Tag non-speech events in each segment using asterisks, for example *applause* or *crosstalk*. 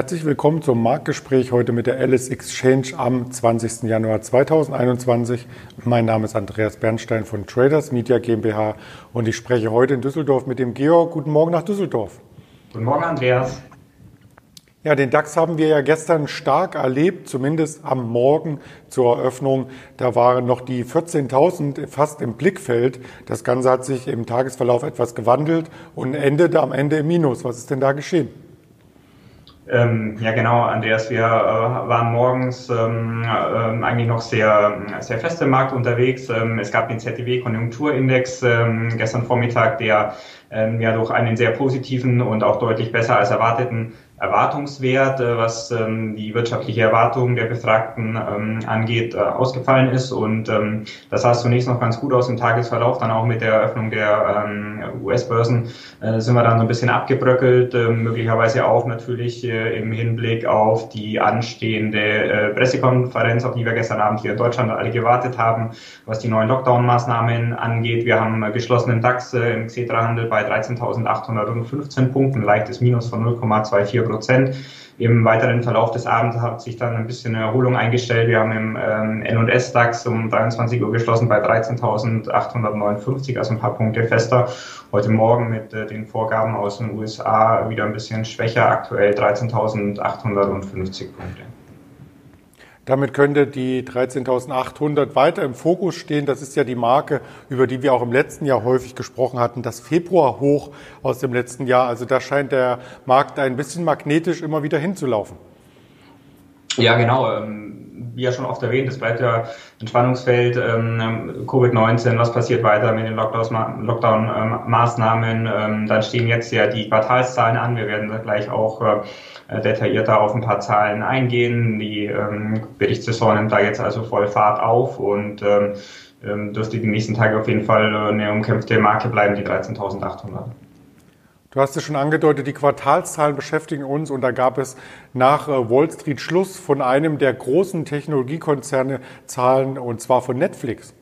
Herzlich willkommen zum Marktgespräch heute mit der Alice Exchange am 20. Januar 2021. Mein Name ist Andreas Bernstein von Traders Media GmbH und ich spreche heute in Düsseldorf mit dem Georg. Guten Morgen nach Düsseldorf. Guten Morgen, Andreas. Ja, den DAX haben wir ja gestern stark erlebt, zumindest am Morgen zur Eröffnung. Da waren noch die 14.000 fast im Blickfeld. Das Ganze hat sich im Tagesverlauf etwas gewandelt und endete am Ende im Minus. Was ist denn da geschehen? Ähm, ja, genau, Andreas. Wir äh, waren morgens ähm, äh, eigentlich noch sehr, sehr fest im Markt unterwegs. Ähm, es gab den ZDW-Konjunkturindex ähm, gestern Vormittag, der ähm, ja durch einen sehr positiven und auch deutlich besser als erwarteten Erwartungswert, äh, was ähm, die wirtschaftliche Erwartung der Befragten ähm, angeht, äh, ausgefallen ist. Und ähm, das sah zunächst noch ganz gut aus im Tagesverlauf. Dann auch mit der Eröffnung der ähm, US-Börsen äh, sind wir dann so ein bisschen abgebröckelt, äh, möglicherweise auch natürlich äh, im Hinblick auf die anstehende äh, Pressekonferenz, auf die wir gestern Abend hier in Deutschland alle gewartet haben, was die neuen Lockdown-Maßnahmen angeht. Wir haben äh, geschlossenen DAX äh, im Xetra-Handel bei 13.815 Punkten, leichtes Minus von 0,24 Prozent. Im weiteren Verlauf des Abends hat sich dann ein bisschen eine Erholung eingestellt. Wir haben im ähm, N&S DAX um 23 Uhr geschlossen bei 13.859, also ein paar Punkte fester. Heute Morgen mit äh, den Vorgaben aus den USA wieder ein bisschen schwächer, aktuell 13.850 Punkte. Damit könnte die 13.800 weiter im Fokus stehen. Das ist ja die Marke, über die wir auch im letzten Jahr häufig gesprochen hatten, das Februarhoch aus dem letzten Jahr. Also da scheint der Markt ein bisschen magnetisch immer wieder hinzulaufen. Ja, genau. Ähm, wie ja schon oft erwähnt, es bleibt ja ein Spannungsfeld. Ähm, Covid-19, was passiert weiter mit den Lockdown-Maßnahmen? Ähm, dann stehen jetzt ja die Quartalszahlen an. Wir werden gleich auch äh, detaillierter auf ein paar Zahlen eingehen. Die Berichtssaison nimmt da jetzt also voll Fahrt auf und dürfte die nächsten Tage auf jeden Fall eine umkämpfte Marke bleiben, die 13.800. Du hast es schon angedeutet, die Quartalszahlen beschäftigen uns und da gab es nach äh, Wall Street Schluss von einem der großen Technologiekonzerne Zahlen und zwar von Netflix.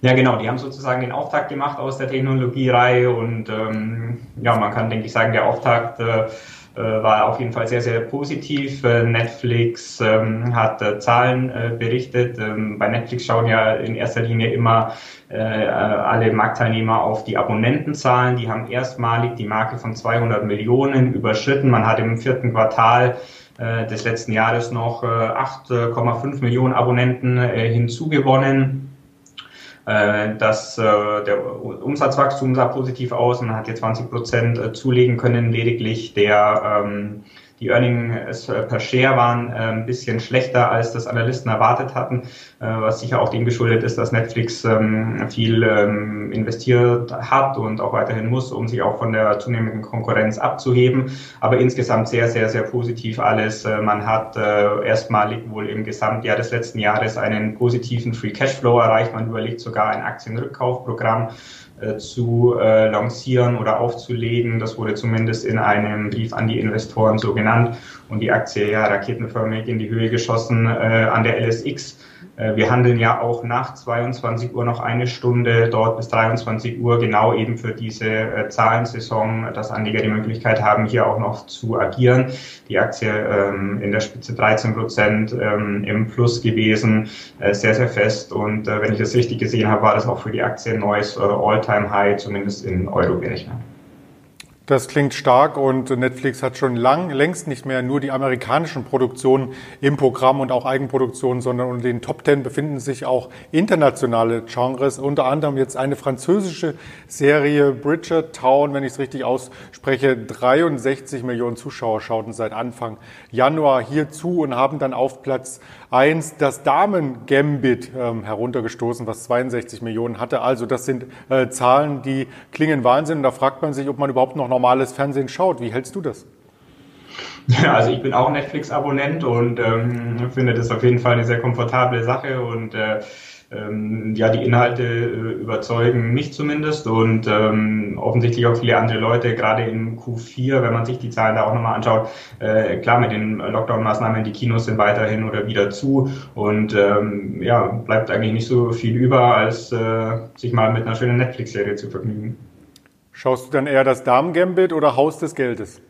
Ja, genau. Die haben sozusagen den Auftakt gemacht aus der Technologiereihe und ähm, ja, man kann, denke ich, sagen, der Auftakt äh, war auf jeden Fall sehr, sehr positiv. Äh, Netflix ähm, hat äh, Zahlen berichtet. Ähm, bei Netflix schauen ja in erster Linie immer alle Marktteilnehmer auf die Abonnentenzahlen. Die haben erstmalig die Marke von 200 Millionen überschritten. Man hat im vierten Quartal des letzten Jahres noch 8,5 Millionen Abonnenten hinzugewonnen. Äh, dass äh, der Umsatzwachstum sah positiv aus. Man hat hier 20 Prozent äh, zulegen können. Lediglich der ähm, die Earnings äh, per Share waren äh, ein bisschen schlechter, als das Analysten erwartet hatten, äh, was sicher auch dem geschuldet ist, dass Netflix ähm, viel ähm, investiert hat und auch weiterhin muss, um sich auch von der zunehmenden Konkurrenz abzuheben. Aber insgesamt sehr, sehr, sehr positiv alles. Man hat erstmalig wohl im Gesamtjahr des letzten Jahres einen positiven Free Cashflow erreicht. Man überlegt sogar ein Aktienrückkaufprogramm äh, zu äh, lancieren oder aufzulegen. Das wurde zumindest in einem Brief an die Investoren so genannt und die Aktie ja raketenförmig in die Höhe geschossen äh, an der LSX. Äh, wir handeln ja auch nach 22 Uhr noch eine Stunde dort bis 23 Uhr, genau eben für diese äh, Zahlensaison, dass Anleger die Möglichkeit haben, hier auch noch zu agieren. Die Aktie ähm, in der Spitze 13 Prozent ähm, im Plus gewesen, äh, sehr, sehr fest. Und äh, wenn ich das richtig gesehen habe, war das auch für die Aktie ein neues äh, All-Time-High, zumindest in Euro gerechnet. Das klingt stark und Netflix hat schon lang, längst nicht mehr nur die amerikanischen Produktionen im Programm und auch Eigenproduktionen, sondern unter den Top Ten befinden sich auch internationale Genres, unter anderem jetzt eine französische Serie Bridgertown, wenn ich es richtig ausspreche. 63 Millionen Zuschauer schauten seit Anfang Januar hier zu und haben dann auf Platz eins das Damen Gambit ähm, heruntergestoßen, was 62 Millionen hatte. Also das sind äh, Zahlen, die klingen Wahnsinn. Und da fragt man sich, ob man überhaupt noch normales Fernsehen schaut. Wie hältst du das? Ja, also ich bin auch Netflix-Abonnent und ähm, finde das auf jeden Fall eine sehr komfortable Sache und äh, ähm, ja, die Inhalte äh, überzeugen mich zumindest und ähm, offensichtlich auch viele andere Leute, gerade in Q4, wenn man sich die Zahlen da auch nochmal anschaut. Äh, klar, mit den Lockdown-Maßnahmen, die Kinos sind weiterhin oder wieder zu und ähm, ja, bleibt eigentlich nicht so viel über, als äh, sich mal mit einer schönen Netflix-Serie zu vergnügen. Schaust du dann eher das Damen-Gambit oder Haus des Geldes?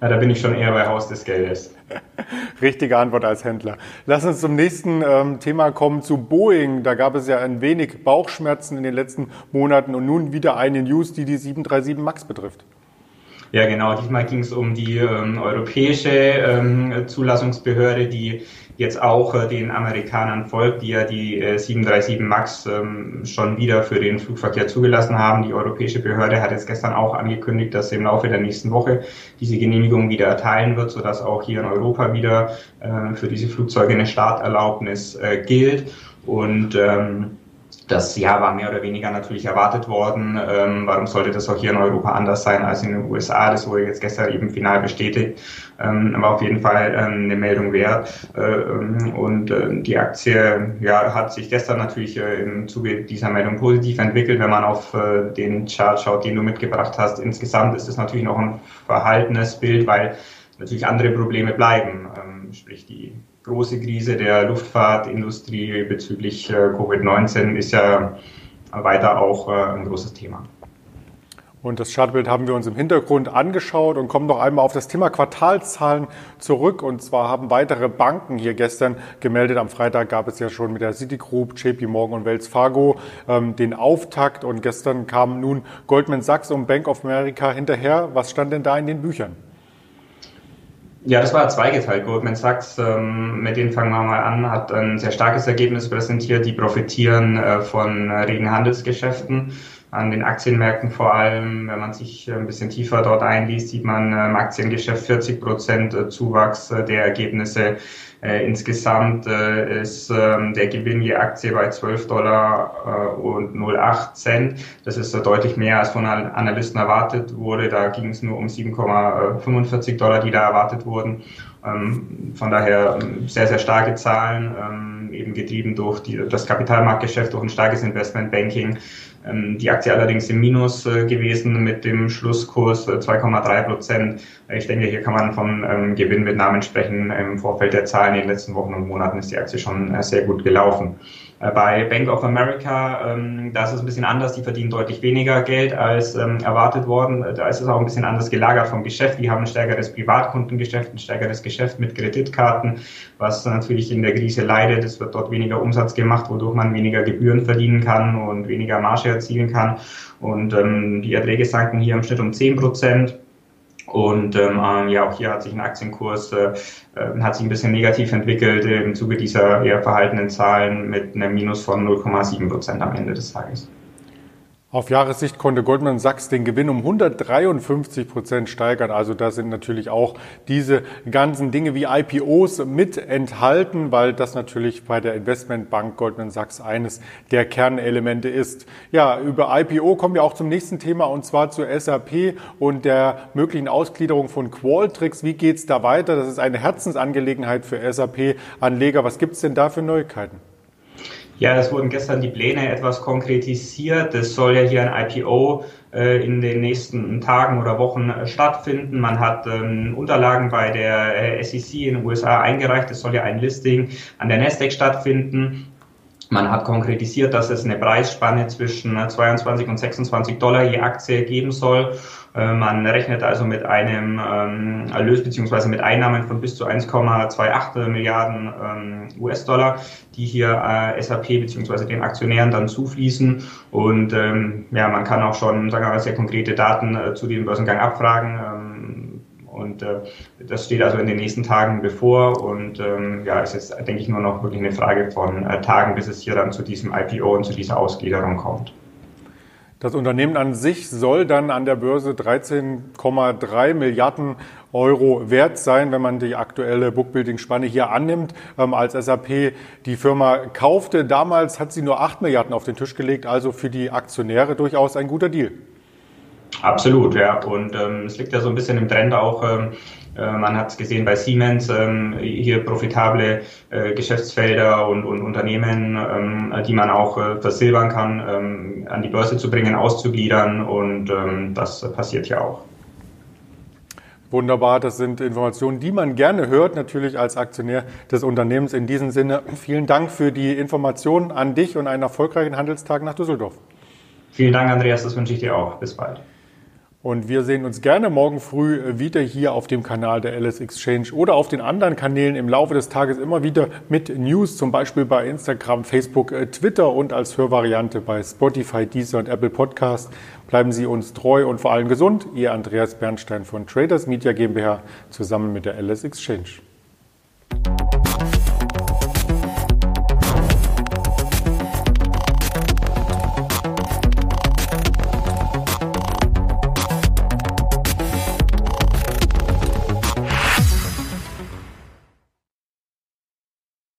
Ja, da bin ich schon eher bei Haus des Geldes. *laughs* Richtige Antwort als Händler. Lass uns zum nächsten ähm, Thema kommen, zu Boeing. Da gab es ja ein wenig Bauchschmerzen in den letzten Monaten und nun wieder eine News, die die 737 MAX betrifft. Ja, genau. Diesmal ging es um die ähm, europäische ähm, Zulassungsbehörde, die jetzt auch äh, den Amerikanern folgt, die ja die äh, 737 MAX ähm, schon wieder für den Flugverkehr zugelassen haben. Die europäische Behörde hat jetzt gestern auch angekündigt, dass sie im Laufe der nächsten Woche diese Genehmigung wieder erteilen wird, sodass auch hier in Europa wieder äh, für diese Flugzeuge eine Starterlaubnis äh, gilt. Und ähm, das Jahr war mehr oder weniger natürlich erwartet worden. Ähm, warum sollte das auch hier in Europa anders sein als in den USA? Das wurde jetzt gestern eben final bestätigt. Ähm, aber auf jeden Fall ähm, eine Meldung wert. Äh, ähm, und äh, die Aktie ja, hat sich gestern natürlich äh, im Zuge dieser Meldung positiv entwickelt. Wenn man auf äh, den Chart schaut, den du mitgebracht hast, insgesamt ist es natürlich noch ein verhaltenes Bild, weil natürlich andere Probleme bleiben. Ähm, sprich die große Krise der Luftfahrtindustrie bezüglich äh, Covid-19 ist ja weiter auch äh, ein großes Thema. Und das Chartbild haben wir uns im Hintergrund angeschaut und kommen noch einmal auf das Thema Quartalszahlen zurück. Und zwar haben weitere Banken hier gestern gemeldet. Am Freitag gab es ja schon mit der Citigroup, JP Morgan und Wells Fargo ähm, den Auftakt. Und gestern kamen nun Goldman Sachs und Bank of America hinterher. Was stand denn da in den Büchern? Ja, das war zweigeteilt. Goldman Sachs, ähm, mit denen fangen wir mal an, hat ein sehr starkes Ergebnis präsentiert. Die profitieren äh, von äh, regen Handelsgeschäften an den Aktienmärkten vor allem. Wenn man sich ein bisschen tiefer dort einliest, sieht man im Aktiengeschäft 40 Prozent äh, Zuwachs äh, der Ergebnisse. Insgesamt ist ähm, der Gewinn je Aktie bei 12 Dollar und 08 Cent. Das ist deutlich mehr als von Analysten erwartet wurde. Da ging es nur um 7,45 Dollar, die da erwartet wurden. Ähm, von daher ähm, sehr, sehr starke Zahlen, eben getrieben durch die, das Kapitalmarktgeschäft, durch ein starkes Investmentbanking. Ähm, die Aktie allerdings im Minus äh, gewesen mit dem Schlusskurs 2,3 äh, Prozent. Ich denke, hier kann man vom ähm, Gewinn mit Namen sprechen. Im Vorfeld der Zahlen in den letzten Wochen und Monaten ist die Aktie schon äh, sehr gut gelaufen. Bei Bank of America, ähm, da ist es ein bisschen anders. Die verdienen deutlich weniger Geld als erwartet worden. Da ist es auch ein bisschen anders gelagert vom Geschäft. Die haben ein stärkeres Privatkundengeschäft, ein stärkeres Geschäft mit Kreditkarten, was natürlich in der Krise leidet. Es wird dort weniger Umsatz gemacht, wodurch man weniger Gebühren verdienen kann und weniger Marge erzielen kann. Und ähm, die Erträge sanken hier im Schnitt um 10 Prozent. Und ähm, ähm, ja, auch hier hat sich ein Aktienkurs äh, äh hat sich ein bisschen negativ entwickelt im Zuge dieser eher verhaltenen Zahlen mit einem Minus von 0,7 Prozent am Ende des Tages. Auf Jahressicht konnte Goldman Sachs den Gewinn um 153 Prozent steigern. Also da sind natürlich auch diese ganzen Dinge wie IPOs mit enthalten, weil das natürlich bei der Investmentbank Goldman Sachs eines der Kernelemente ist. Ja, über IPO kommen wir auch zum nächsten Thema und zwar zur SAP und der möglichen Ausgliederung von Qualtrics. Wie geht's da weiter? Das ist eine Herzensangelegenheit für SAP-Anleger. Was gibt's denn da für Neuigkeiten? Ja, es wurden gestern die Pläne etwas konkretisiert. Es soll ja hier ein IPO äh, in den nächsten Tagen oder Wochen äh, stattfinden. Man hat ähm, Unterlagen bei der äh, SEC in den USA eingereicht. Es soll ja ein Listing an der Nasdaq stattfinden. Man hat konkretisiert, dass es eine Preisspanne zwischen 22 und 26 Dollar je Aktie geben soll. Äh, man rechnet also mit einem ähm, Erlös bzw. mit Einnahmen von bis zu 1,28 Milliarden ähm, US-Dollar, die hier äh, SAP bzw. den Aktionären dann zufließen. Und ähm, ja, man kann auch schon, sagen wir mal, sehr konkrete Daten äh, zu diesem Börsengang abfragen. Und äh, das steht also in den nächsten Tagen bevor. Und ähm, ja, es ist, denke ich, nur noch wirklich eine Frage von äh, Tagen, bis es hier dann zu diesem IPO und zu dieser Ausgliederung kommt. Das Unternehmen an sich soll dann an der Börse 13,3 Milliarden Euro wert sein, wenn man die aktuelle Bookbuilding-Spanne hier annimmt. Ähm, als SAP die Firma kaufte, damals hat sie nur 8 Milliarden auf den Tisch gelegt, also für die Aktionäre durchaus ein guter Deal. Absolut, ja. Und ähm, es liegt ja so ein bisschen im Trend auch. Ähm, äh, man hat es gesehen bei Siemens, ähm, hier profitable äh, Geschäftsfelder und, und Unternehmen, ähm, die man auch äh, versilbern kann, ähm, an die Börse zu bringen, auszugliedern. Und ähm, das passiert ja auch. Wunderbar, das sind Informationen, die man gerne hört, natürlich als Aktionär des Unternehmens. In diesem Sinne, vielen Dank für die Informationen an dich und einen erfolgreichen Handelstag nach Düsseldorf. Vielen Dank, Andreas, das wünsche ich dir auch. Bis bald. Und wir sehen uns gerne morgen früh wieder hier auf dem Kanal der LS Exchange oder auf den anderen Kanälen im Laufe des Tages immer wieder mit News, zum Beispiel bei Instagram, Facebook, äh, Twitter und als Hörvariante bei Spotify, Deezer und Apple Podcast. Bleiben Sie uns treu und vor allem gesund. Ihr Andreas Bernstein von Traders Media GmbH zusammen mit der LS Exchange.